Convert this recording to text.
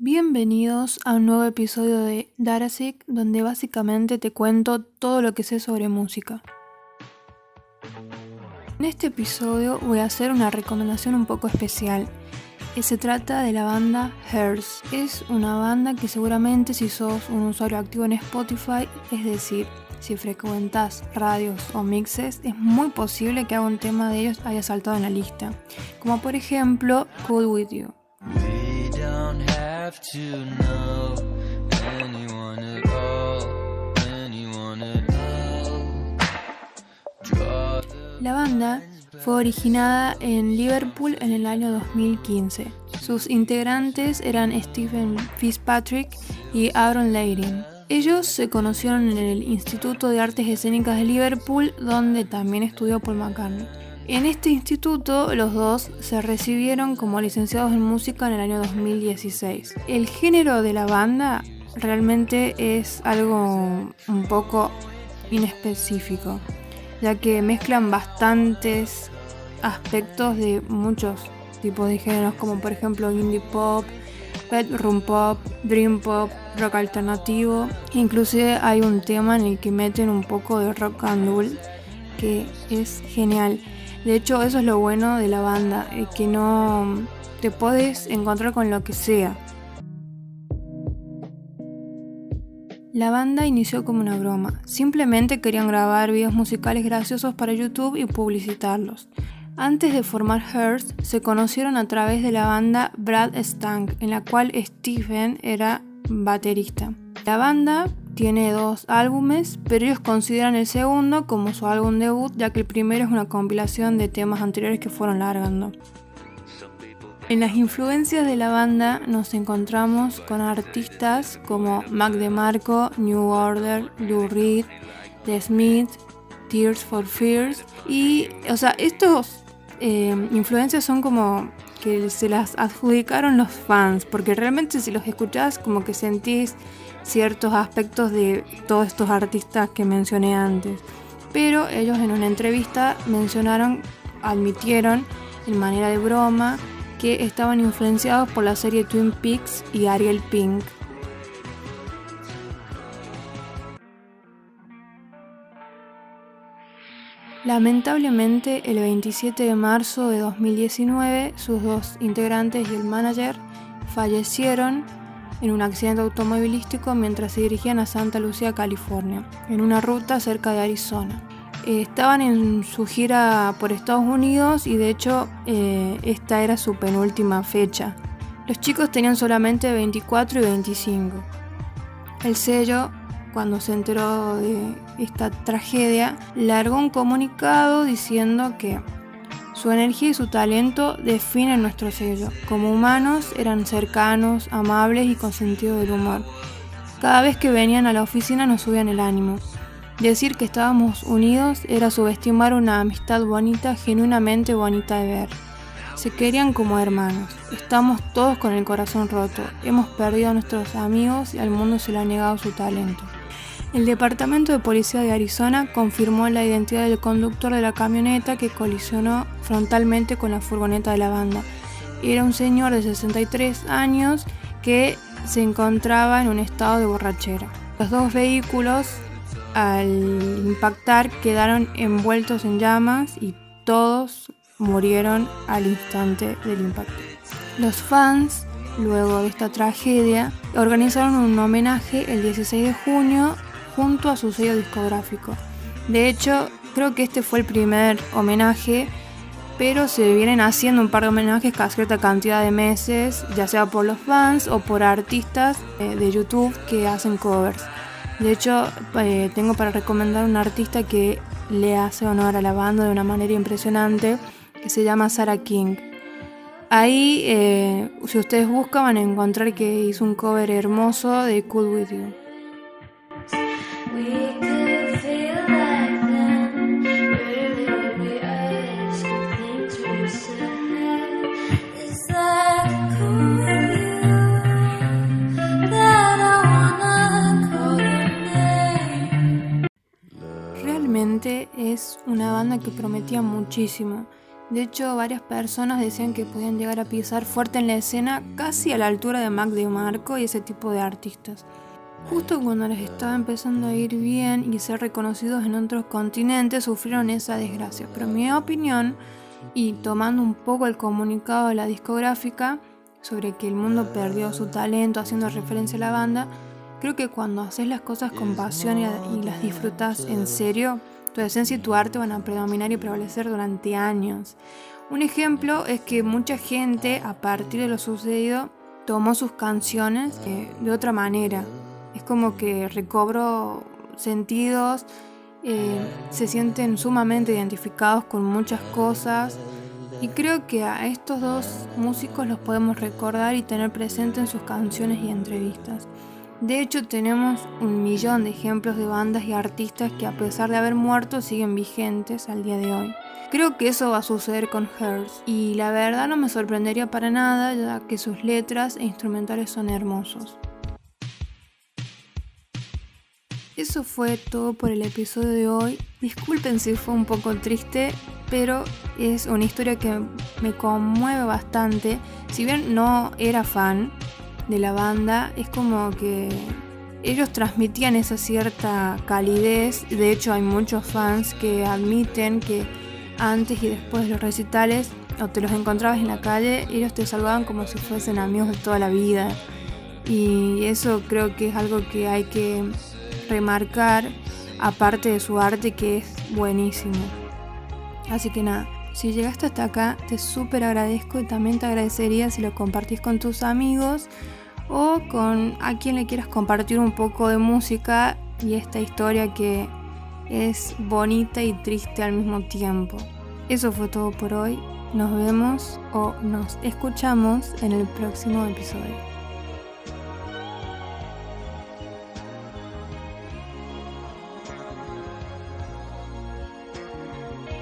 Bienvenidos a un nuevo episodio de Darasic, donde básicamente te cuento todo lo que sé sobre música. En este episodio voy a hacer una recomendación un poco especial. Que se trata de la banda Hers. Es una banda que seguramente si sos un usuario activo en Spotify, es decir, si frecuentas radios o mixes, es muy posible que algún tema de ellos haya saltado en la lista. Como por ejemplo Cool With You. La banda fue originada en Liverpool en el año 2015. Sus integrantes eran Stephen Fitzpatrick y Aaron Leighton. Ellos se conocieron en el Instituto de Artes Escénicas de Liverpool, donde también estudió Paul McCartney. En este instituto los dos se recibieron como licenciados en música en el año 2016. El género de la banda realmente es algo un poco inespecífico, ya que mezclan bastantes aspectos de muchos tipos de géneros, como por ejemplo indie pop, bedroom pop, dream pop, rock alternativo. Inclusive hay un tema en el que meten un poco de rock and roll que es genial. De hecho, eso es lo bueno de la banda, eh, que no te puedes encontrar con lo que sea. La banda inició como una broma, simplemente querían grabar videos musicales graciosos para YouTube y publicitarlos. Antes de formar Hearst, se conocieron a través de la banda Brad Stank, en la cual Stephen era baterista. La banda tiene dos álbumes, pero ellos consideran el segundo como su álbum debut, ya que el primero es una compilación de temas anteriores que fueron largando. En las influencias de la banda nos encontramos con artistas como Mac DeMarco, New Order, Lou Reed, The Smiths, Tears for Fears y, o sea, estos eh, influencias son como que se las adjudicaron los fans, porque realmente si los escuchás como que sentís ciertos aspectos de todos estos artistas que mencioné antes. Pero ellos en una entrevista mencionaron, admitieron en manera de broma, que estaban influenciados por la serie Twin Peaks y Ariel Pink. Lamentablemente, el 27 de marzo de 2019, sus dos integrantes y el manager fallecieron en un accidente automovilístico mientras se dirigían a Santa Lucía, California, en una ruta cerca de Arizona. Eh, estaban en su gira por Estados Unidos y de hecho eh, esta era su penúltima fecha. Los chicos tenían solamente 24 y 25. El sello, cuando se enteró de esta tragedia, largó un comunicado diciendo que su energía y su talento definen nuestro sello. Como humanos eran cercanos, amables y con sentido del humor. Cada vez que venían a la oficina nos subían el ánimo. Decir que estábamos unidos era subestimar una amistad bonita, genuinamente bonita de ver. Se querían como hermanos. Estamos todos con el corazón roto. Hemos perdido a nuestros amigos y al mundo se le ha negado su talento. El Departamento de Policía de Arizona confirmó la identidad del conductor de la camioneta que colisionó frontalmente con la furgoneta de la banda. Era un señor de 63 años que se encontraba en un estado de borrachera. Los dos vehículos al impactar quedaron envueltos en llamas y todos murieron al instante del impacto. Los fans, luego de esta tragedia, organizaron un homenaje el 16 de junio junto a su sello discográfico. De hecho, creo que este fue el primer homenaje, pero se vienen haciendo un par de homenajes cada cierta cantidad de meses, ya sea por los fans o por artistas eh, de YouTube que hacen covers. De hecho, eh, tengo para recomendar un artista que le hace honor a la banda de una manera impresionante, que se llama Sarah King. Ahí, eh, si ustedes buscan, van a encontrar que hizo un cover hermoso de Cool With You. Que prometía muchísimo. De hecho, varias personas decían que podían llegar a pisar fuerte en la escena casi a la altura de Mac Marco y ese tipo de artistas. Justo cuando les estaba empezando a ir bien y ser reconocidos en otros continentes, sufrieron esa desgracia. Pero mi opinión, y tomando un poco el comunicado de la discográfica sobre que el mundo perdió su talento haciendo referencia a la banda, creo que cuando haces las cosas con pasión y las disfrutas en serio, tu esencia y tu arte van a predominar y prevalecer durante años. Un ejemplo es que mucha gente, a partir de lo sucedido, tomó sus canciones de, otra manera. Es como que recobro sentidos, eh, se sienten sumamente identificados con muchas cosas y creo que a estos dos músicos los podemos recordar y tener presente en sus canciones y entrevistas. De hecho, tenemos un millón de ejemplos de bandas y artistas que a pesar de haber muerto siguen vigentes al día de hoy. Creo que eso va a suceder con Hers y la verdad no me sorprendería para nada ya que sus letras e instrumentales son hermosos. Eso fue todo por el episodio de hoy. Disculpen si fue un poco triste, pero es una historia que me conmueve bastante. Si bien no era fan, de la banda es como que ellos transmitían esa cierta calidez. De hecho, hay muchos fans que admiten que antes y después de los recitales o te los encontrabas en la calle, ellos te saludaban como si fuesen amigos de toda la vida. Y eso creo que es algo que hay que remarcar, aparte de su arte que es buenísimo. Así que nada, si llegaste hasta acá, te súper agradezco y también te agradecería si lo compartís con tus amigos o con a quien le quieras compartir un poco de música y esta historia que es bonita y triste al mismo tiempo. Eso fue todo por hoy. Nos vemos o nos escuchamos en el próximo episodio.